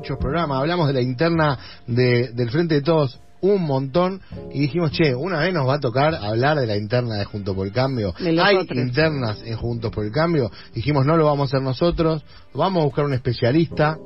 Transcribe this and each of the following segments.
muchos programas, hablamos de la interna de, del Frente de Todos un montón y dijimos, che, una vez nos va a tocar hablar de la interna de Juntos por el Cambio. Hay internas en Juntos por el Cambio. Dijimos, no lo vamos a hacer nosotros, vamos a buscar un especialista.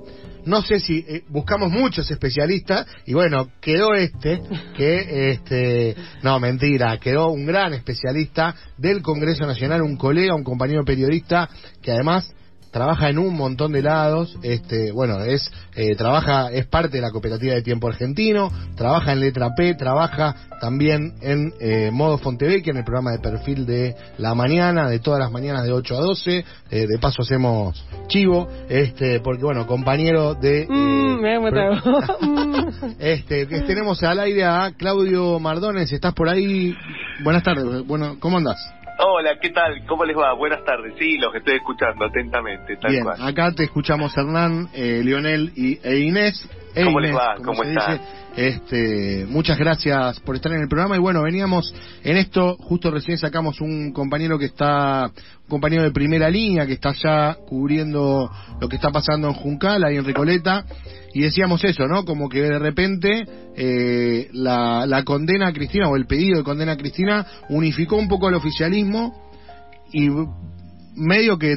No sé si eh, buscamos muchos especialistas y bueno, quedó este, que este, no, mentira, quedó un gran especialista del Congreso Nacional, un colega, un compañero periodista que además trabaja en un montón de lados, este, bueno, es, eh, trabaja, es parte de la cooperativa de tiempo argentino, trabaja en letra P, trabaja también en eh, modo Fontevecchia, en el programa de perfil de la mañana, de todas las mañanas de 8 a 12, eh, de paso hacemos chivo, este, porque bueno, compañero de... Mm, este, que tenemos al aire a Claudio Mardones, ¿estás por ahí? Buenas tardes, bueno, ¿cómo andás? Hola, ¿qué tal? ¿Cómo les va? Buenas tardes. Sí, los estoy escuchando atentamente. Tal Bien, acá te escuchamos Hernán, eh, Lionel y, e Inés. ¿Cómo les va? ¿Cómo están? Este, muchas gracias por estar en el programa y bueno, veníamos en esto, justo recién sacamos un compañero que está, un compañero de primera línea que está ya cubriendo lo que está pasando en Juncal, ahí en Recoleta, y decíamos eso, ¿no? Como que de repente eh, la, la condena a Cristina o el pedido de condena a Cristina unificó un poco el oficialismo y medio que,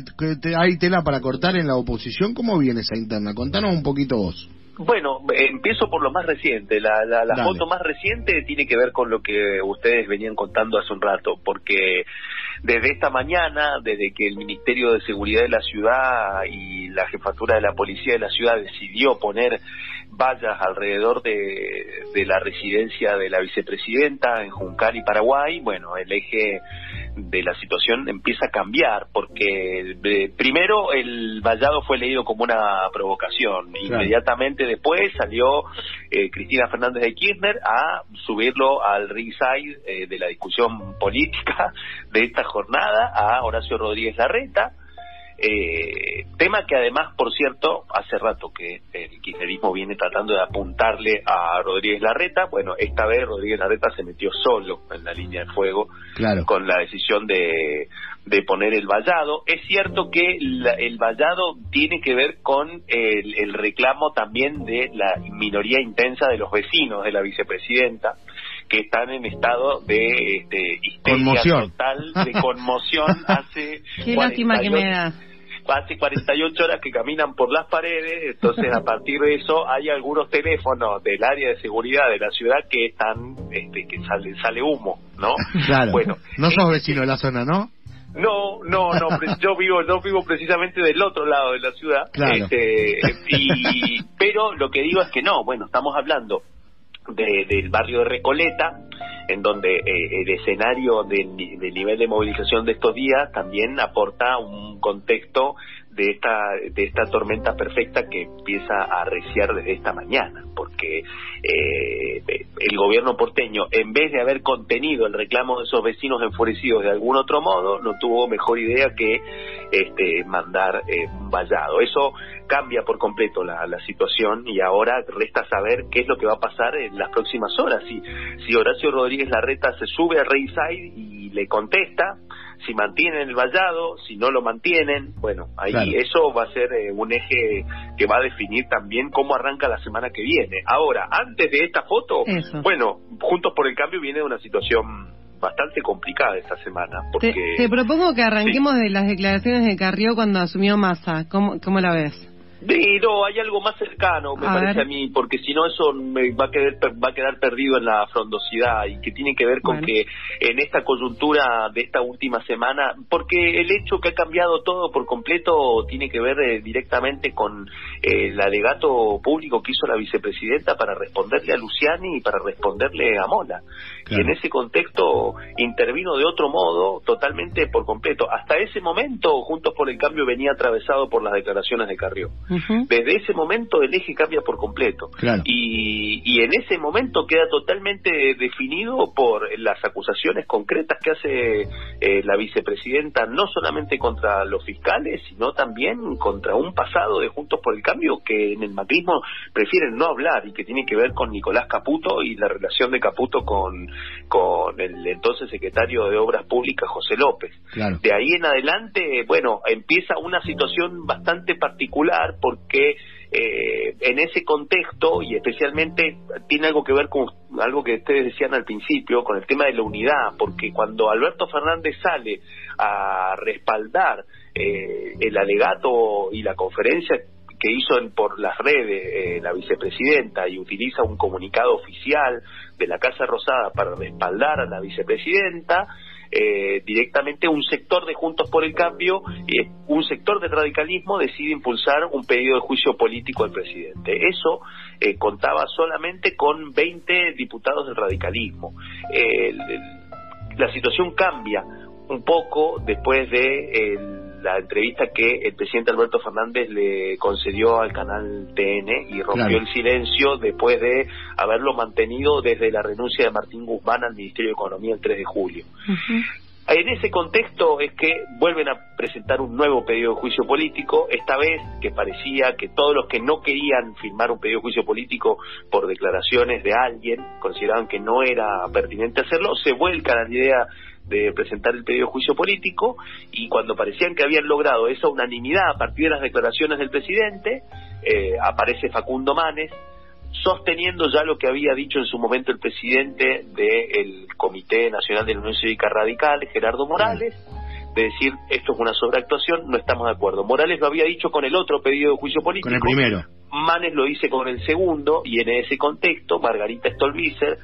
hay tela para cortar en la oposición. ¿Cómo viene esa interna? Contanos un poquito vos. Bueno, empiezo por lo más reciente. La, la, foto más reciente tiene que ver con lo que ustedes venían contando hace un rato, porque desde esta mañana, desde que el Ministerio de Seguridad de la ciudad y la jefatura de la policía de la ciudad decidió poner vallas alrededor de, de la residencia de la vicepresidenta en Juncal y Paraguay, bueno, el eje de la situación empieza a cambiar, porque eh, primero el vallado fue leído como una provocación, inmediatamente después salió eh, Cristina Fernández de Kirchner a subirlo al ringside eh, de la discusión política de esta jornada a Horacio Rodríguez Larreta, eh, tema que además, por cierto, hace rato que el kirchnerismo viene tratando de apuntarle a Rodríguez Larreta. Bueno, esta vez Rodríguez Larreta se metió solo en la línea de fuego con la decisión de, de poner el vallado. Es cierto que el vallado tiene que ver con el, el reclamo también de la minoría intensa de los vecinos de la vicepresidenta que están en estado de este, histeria total, de conmoción hace... Qué lástima que me da hace 48 horas que caminan por las paredes, entonces a partir de eso hay algunos teléfonos del área de seguridad de la ciudad que están, este, que sale, sale humo, ¿no? Claro. Bueno, no sos vecino de la zona, ¿no? No, no, no, yo vivo, no vivo precisamente del otro lado de la ciudad. Claro. Este, y, pero lo que digo es que no, bueno, estamos hablando del barrio de Recoleta, en donde eh, el escenario del, nivel de movilización de estos días también aporta un contexto de esta de esta tormenta perfecta que empieza a arreciar desde esta mañana porque eh, el gobierno porteño en vez de haber contenido el reclamo de esos vecinos enfurecidos de algún otro modo no tuvo mejor idea que este mandar eh, un vallado. Eso cambia por completo la, la situación y ahora resta saber qué es lo que va a pasar en las próximas horas. Si si Horacio Rodríguez Larreta se sube a Ringside y le contesta si mantienen el vallado, si no lo mantienen, bueno, ahí eso va a ser eh, un eje que va a definir también cómo arranca la semana que viene. Ahora, antes de esta foto, bueno, Juntos por el Cambio viene de una situación bastante complicada esta semana. Porque... Te, propongo que arranquemos de las declaraciones de Carrió cuando asumió Massa. ¿Cómo, cómo la ves? No, hay algo más cercano, me parece a mí, porque si no eso me va a quedar va a quedar perdido en la frondosidad y que tiene que ver con que en esta coyuntura de esta última semana, porque el hecho que ha cambiado todo por completo tiene que ver eh, directamente con eh, el alegato público que hizo la vicepresidenta para responderle a Luciani y para responderle a Mola. Y en ese contexto intervino de otro modo, totalmente por completo. Hasta ese momento, Juntos por el Cambio venía atravesado por las declaraciones de Carrió. Desde ese momento el eje cambia por completo. Y, y en ese momento queda totalmente definido por las acusaciones concretas que hace eh, la vicepresidenta, no solamente contra los fiscales, sino también contra un pasado de Juntos por el Cambio que en el macrismo prefieren no hablar y que tiene que ver con Nicolás Caputo y la relación de Caputo con, con el entonces secretario de Obras Públicas, José López. De ahí en adelante, bueno, empieza una situación bastante particular porque eh, en ese contexto y especialmente tiene algo que ver con algo que ustedes decían al principio, con el tema de la unidad, porque cuando Alberto Fernández sale a respaldar eh, el alegato y la conferencia que hizo por las redes eh, la vicepresidenta y utiliza un comunicado oficial de la Casa Rosada para respaldar a la vicepresidenta, eh, directamente un sector de Juntos por el Cambio, eh, un sector del radicalismo decide impulsar un pedido de juicio político al presidente. Eso eh, contaba solamente con 20 diputados del radicalismo. la situación cambia un poco después de el la entrevista que el presidente Alberto Fernández le concedió al canal TN y rompió el silencio después de haberlo mantenido desde la renuncia de Martín Guzmán al Ministerio de Economía el 3 de julio. En ese contexto es que vuelven a presentar un nuevo pedido de juicio político, esta vez que parecía que todos los que no querían firmar un pedido de juicio político por declaraciones de alguien, consideraban que no era pertinente hacerlo, se vuelcan a la idea de presentar el pedido de juicio político y cuando parecían que habían logrado esa unanimidad a partir de las declaraciones del presidente, eh, aparece Facundo Manes sosteniendo ya lo que había dicho en su momento el presidente del Comité Nacional de la Unión Cívica Radical, Gerardo Morales, de decir esto es una sobreactuación, no estamos de acuerdo. Morales lo había dicho con el otro pedido de juicio político. Con el primero. Manes lo dice con el segundo y en ese contexto Margarita Stolbizer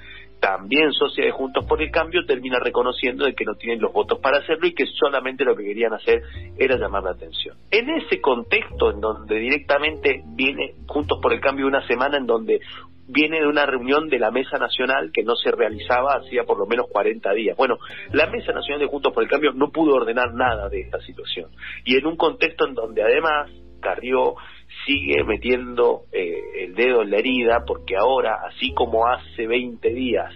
también socia de Juntos por el Cambio, termina reconociendo de que no tienen los votos para hacerlo y que solamente lo que querían hacer era llamar la atención. En ese contexto, en donde directamente viene Juntos por el Cambio una semana en donde viene de una reunión de la Mesa Nacional que no se realizaba hacía por lo menos 40 días. Bueno, la Mesa Nacional de Juntos por el Cambio no pudo ordenar nada de esta situación. Y en un contexto en donde además Carrió sigue metiendo eh, el dedo en la herida porque ahora, así como hace 20 días,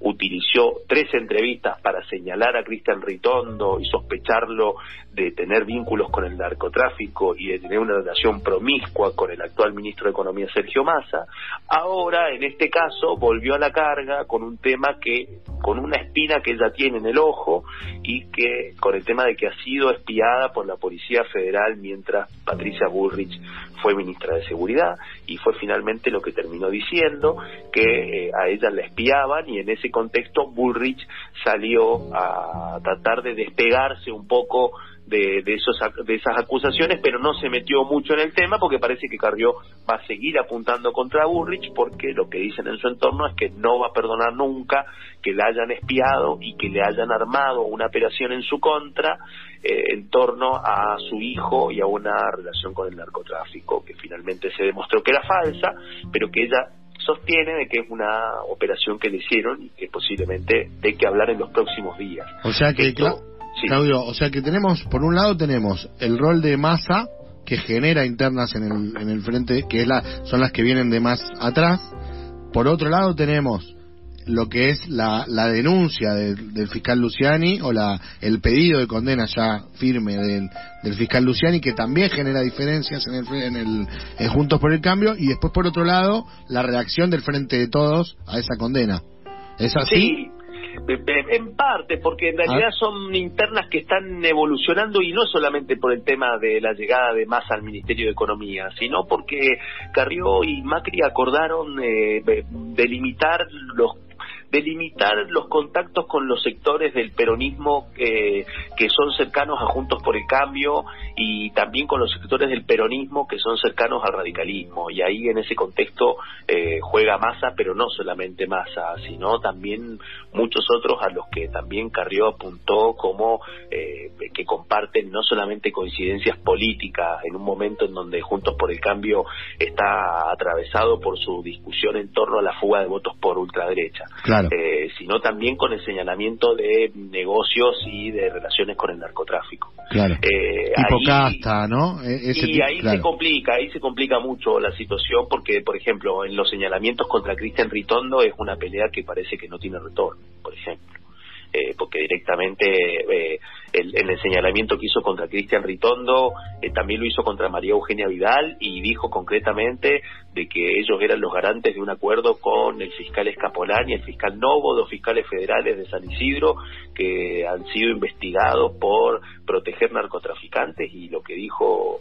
utilizó tres entrevistas para señalar a Cristian Ritondo y sospecharlo de tener vínculos con el narcotráfico y de tener una relación promiscua con el actual ministro de Economía Sergio Massa, ahora en este caso volvió a la carga con un tema que, con una espina que ella tiene en el ojo y que con el tema de que ha sido espiada por la Policía Federal mientras Patricia Bullrich fue ministra de Seguridad y fue finalmente lo que terminó diciendo que eh, a ella la espiaban y en ese contexto Bullrich salió a tratar de despegarse un poco de, esos, de esas acusaciones, pero no se metió mucho en el tema porque parece que Carrió va a seguir apuntando contra Bullrich porque lo que dicen en su entorno es que no va a perdonar nunca que le hayan espiado y que le hayan armado una operación en su contra eh, en torno a su hijo y a una relación con el narcotráfico que finalmente se demostró que era falsa, pero que ella sostiene de que es una operación que le hicieron y que posiblemente dé que hablar en los próximos días. O sea que, Claudio, o sea que tenemos, por un lado tenemos el rol de masa que genera internas en el, en el frente, que es la, son las que vienen de más atrás. Por otro lado tenemos lo que es la, la denuncia del, fiscal Luciani o la, el pedido de condena ya firme del, del fiscal Luciani que también genera diferencias en el, en el en Juntos por el Cambio y después por otro lado la reacción del Frente de Todos a esa condena. ¿Es así? En parte, porque en realidad ah. son internas que están evolucionando y no solamente por el tema de la llegada de Massa al Ministerio de Economía, sino porque Carrió y Macri acordaron eh, delimitar los delimitar los contactos con los sectores del peronismo eh, que son cercanos a Juntos por el Cambio y también con los sectores del peronismo que son cercanos al radicalismo. Y ahí en ese contexto eh, juega Massa, pero no solamente Massa, sino también muchos otros a los que también Carrió apuntó como eh, que comparten no solamente coincidencias políticas en un momento en donde Juntos por el Cambio está atravesado por su discusión en torno a la fuga de votos por ultraderecha. Eh, sino también con el señalamiento de negocios y de relaciones con el narcotráfico. Claro. Eh, ahí, ¿no? E-, y ahí se complica, ahí se complica mucho la situación porque, por ejemplo, en los señalamientos contra Cristian Ritondo es una pelea que parece que no tiene retorno, por ejemplo. Eh, porque directamente eh, el, el, señalamiento que hizo contra Cristian Ritondo eh, también lo hizo contra María Eugenia Vidal y dijo concretamente de que ellos eran los garantes de un acuerdo con el fiscal Escapolán y el fiscal Novo, dos fiscales federales de San Isidro que han sido investigados por proteger narcotraficantes y lo que dijo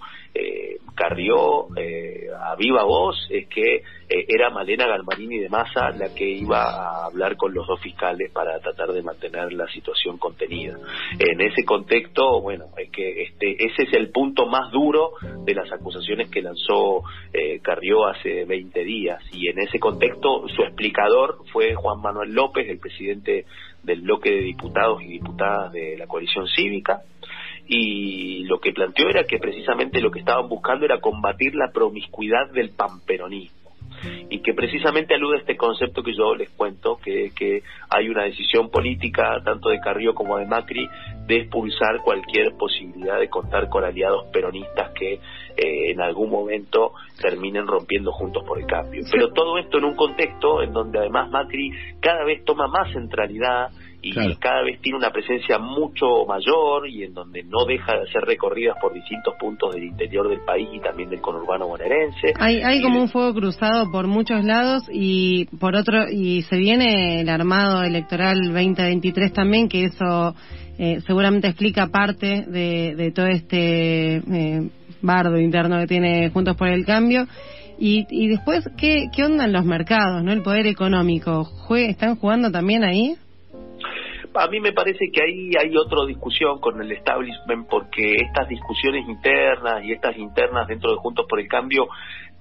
Carrió eh, a viva voz es que eh, era Malena Galmarini de Massa la que iba a hablar con los dos fiscales para tratar de mantener la situación contenida. En ese contexto, bueno, es que este, ese es el punto más duro de las acusaciones que lanzó eh, Carrió hace 20 días. Y en ese contexto su explicador fue Juan Manuel López, el presidente del bloque de diputados y diputadas de la coalición cívica, y lo que planteó era que precisamente lo que estaban buscando era combatir la promiscuidad del pamperonismo y que precisamente alude a este concepto que yo les cuento, que, que hay una decisión política tanto de Carrillo como de Macri de expulsar cualquier posibilidad de contar con aliados peronistas que eh, en algún momento terminen rompiendo juntos por el cambio. Pero todo esto en un contexto en donde además Macri cada vez toma más centralidad y cada vez tiene una presencia mucho mayor y en donde no deja de hacer recorridas por distintos puntos del interior del país y también del conurbano bonaerense. Hay, hay como un fuego cruzado por muchos lados y por otro y se viene el armado electoral 2023 también que eso eh, seguramente explica parte de, todo este eh, bardo interno que tiene Juntos por el Cambio. Y, y después, ¿qué, ¿qué onda en los mercados, no el poder económico? ¿Están jugando también ahí? A mí me parece que ahí hay otra discusión con el establishment porque estas discusiones internas y estas internas dentro de Juntos por el Cambio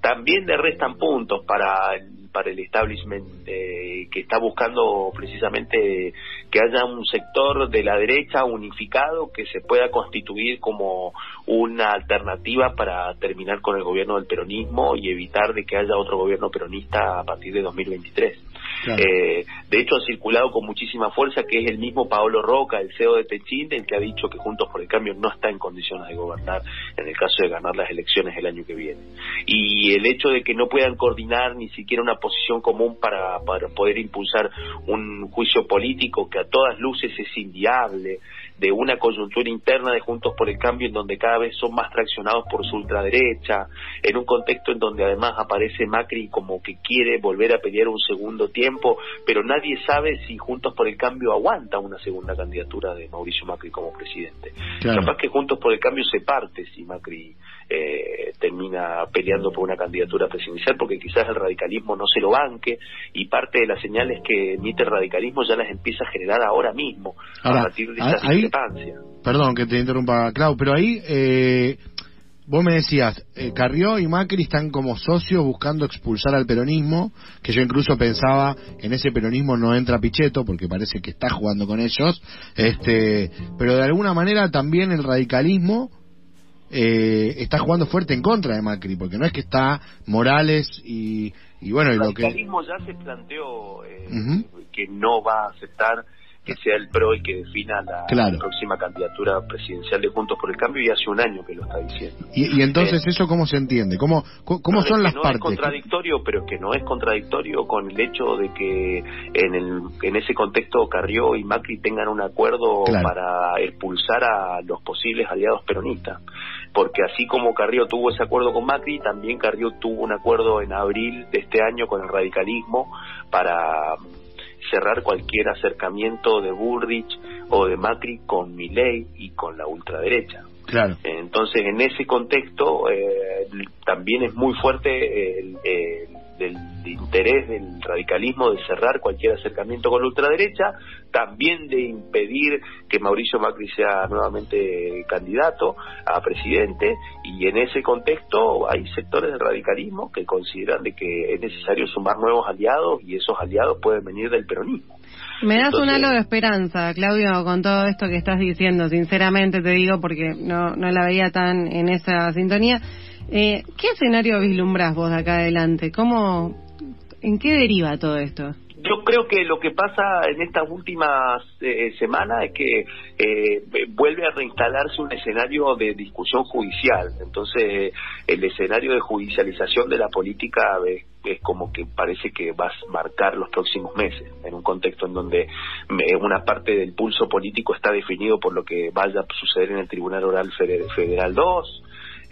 también le restan puntos para el, para el establishment eh, que está buscando precisamente que haya un sector de la derecha unificado que se pueda constituir como una alternativa para terminar con el gobierno del peronismo y evitar de que haya otro gobierno peronista a partir de 2023. Eh, de hecho, ha circulado con muchísima fuerza que es el mismo Paolo Roca, el CEO de Techín, el que ha dicho que Juntos por el Cambio no está en condiciones de gobernar en el caso de ganar las elecciones el año que viene. Y el hecho de que no puedan coordinar ni siquiera una posición común para, para poder impulsar un juicio político que a todas luces es inviable, de una coyuntura interna de Juntos por el Cambio en donde cada vez son más traccionados por su ultraderecha, en un contexto en donde además aparece Macri como que quiere volver a pelear un segundo tiempo, pero nadie sabe si Juntos por el Cambio aguanta una segunda candidatura de Mauricio Macri como presidente. Capaz que Juntos por el Cambio se parte si Macri eh, termina peleando por una candidatura presidencial porque quizás el radicalismo no se lo banque y parte de las señales que emite el radicalismo ya las empieza a generar ahora mismo a partir de esa discrepancia. Perdón que te interrumpa, Clau, pero ahí eh, vos me decías, eh, Carrió y Macri están como socios buscando expulsar al peronismo, que yo incluso pensaba en ese peronismo no entra Pichetto porque parece que está jugando con ellos, este, pero de alguna manera también el radicalismo eh, está jugando fuerte en contra de Macri, porque no es que está Morales y, y bueno, el y lo que... ya se planteó eh, que no va a aceptar que sea el PRO el que defina la, próxima candidatura presidencial de Juntos por el Cambio y hace un año que lo está diciendo. ¿Y, entonces eh, eso cómo se entiende? ¿Cómo, cómo son las partes? No es contradictorio, pero que no es contradictorio con el hecho de que en, el, en ese contexto Carrió y Macri tengan un acuerdo para expulsar a los posibles aliados peronistas. Porque así como Carrió tuvo ese acuerdo con Macri, también Carrió tuvo un acuerdo en abril de este año con el radicalismo para cerrar cualquier acercamiento de Bullrich o de Macri con Milei y con la ultraderecha. Claro. Entonces, en ese contexto, eh, también es muy fuerte el, interés del radicalismo de cerrar cualquier acercamiento con la ultraderecha, también de impedir que Mauricio Macri sea nuevamente candidato a presidente y en ese contexto hay sectores del radicalismo que consideran de que es necesario sumar nuevos aliados y esos aliados pueden venir del peronismo. Me das un halo de esperanza, Claudio, con todo esto que estás diciendo, sinceramente te digo, porque no, no la veía tan en esa sintonía. Eh, ¿Qué escenario vislumbras vos de acá adelante? ¿Cómo, ¿En qué deriva todo esto? Yo creo que lo que pasa en estas últimas eh, semanas es que eh, vuelve a reinstalarse un escenario de discusión judicial. Entonces, el escenario de judicialización de la política es, es, como que parece que va a marcar los próximos meses, en un contexto en donde una parte del pulso político está definido por lo que vaya a suceder en el Tribunal Oral Federal 2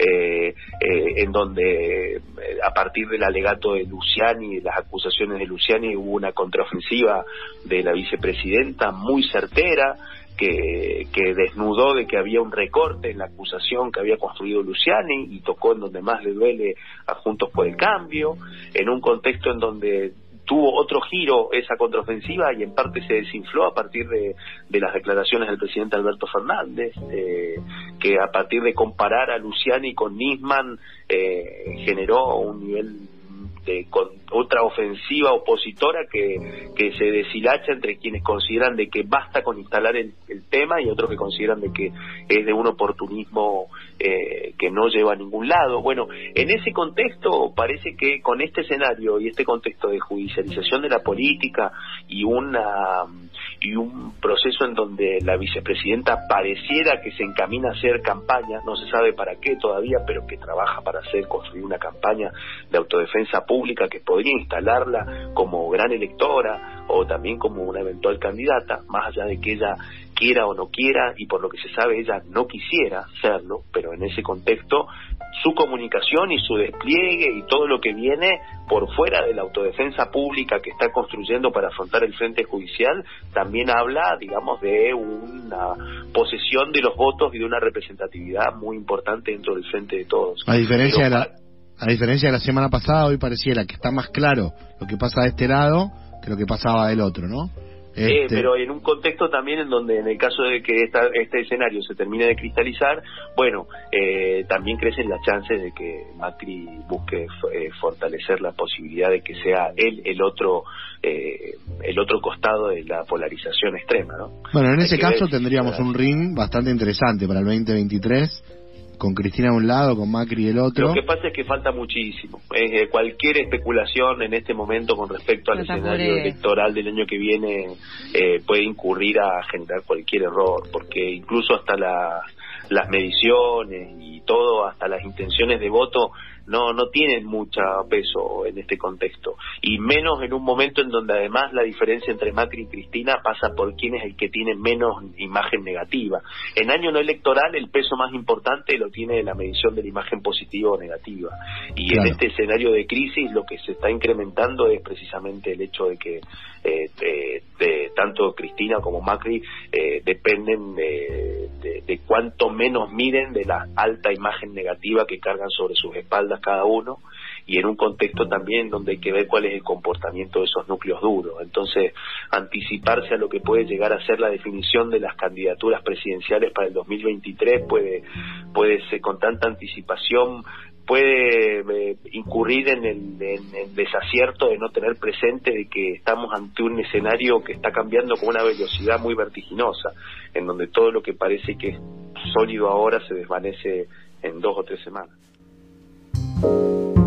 eh, en donde a partir del alegato de Luciani, las acusaciones de Luciani, hubo una contraofensiva de la vicepresidenta muy certera, que, que, desnudó de que había un recorte en la acusación que había construido Luciani y tocó en donde más le duele a Juntos por el Cambio, en un contexto en donde tuvo otro giro esa contraofensiva y en parte se desinfló a partir de, las declaraciones del presidente Alberto Fernández, eh, que a partir de comparar a Luciani con Nisman eh, generó un nivel de con otra ofensiva opositora que, que se deshilacha entre quienes consideran de que basta con instalar el, tema y otros que consideran de que es de un oportunismo eh, que no lleva a ningún lado. Bueno, en ese contexto parece que con este escenario y este contexto de judicialización de la política y una y un proceso en donde la vicepresidenta pareciera que se encamina a hacer campaña, no se sabe para qué todavía, pero que trabaja para hacer, construir una campaña de autodefensa pública que podría instalarla como gran electora o también como una eventual candidata, más allá de que ella quiera o no quiera, y por lo que se sabe ella no quisiera serlo, pero en ese contexto su comunicación y su despliegue y todo lo que viene por fuera de la autodefensa pública que está construyendo para afrontar el frente judicial, también habla, digamos, de una posesión de los votos y de una representatividad muy importante dentro del frente de todos. A diferencia de la... A diferencia de la semana pasada, hoy pareciera que está más claro lo que pasa de este lado que lo que pasaba del otro, ¿no? Este... pero en un contexto también en donde en el caso de que esta, este escenario se termine de cristalizar, bueno, eh, también crecen las chances de que Macri busque eh, fortalecer la posibilidad de que sea él el otro eh, el otro costado de la polarización extrema, ¿no? Bueno, en ese caso tendríamos un ring bastante interesante para el 2023 con Cristina a un lado, con Macri el otro. Lo que pasa es que falta muchísimo. Eh, cualquier especulación en este momento con respecto al escenario electoral del año que viene eh, puede incurrir a generar cualquier error, porque incluso hasta las, las mediciones y todo, hasta las intenciones de voto, no, no tienen mucho peso en este contexto. Y menos en un momento en donde además la diferencia entre Macri y Cristina pasa por quién es el que tiene menos imagen negativa. En año no electoral el peso más importante lo tiene la medición de la imagen positiva o negativa. Y en este escenario de crisis lo que se está incrementando es precisamente el hecho de que eh, de, tanto Cristina como Macri eh, dependen de, de cuánto menos miren de la alta imagen negativa que cargan sobre sus espaldas cada uno y en un contexto también donde hay que ver cuál es el comportamiento de esos núcleos duros. Entonces, anticiparse a lo que puede llegar a ser la definición de las candidaturas presidenciales para el 2023 puede, puede ser con tanta anticipación puede eh, incurrir en el, desacierto de no tener presente de que estamos ante un escenario que está cambiando con una velocidad muy vertiginosa, en donde todo lo que parece que es sólido ahora se desvanece en dos o tres semanas. you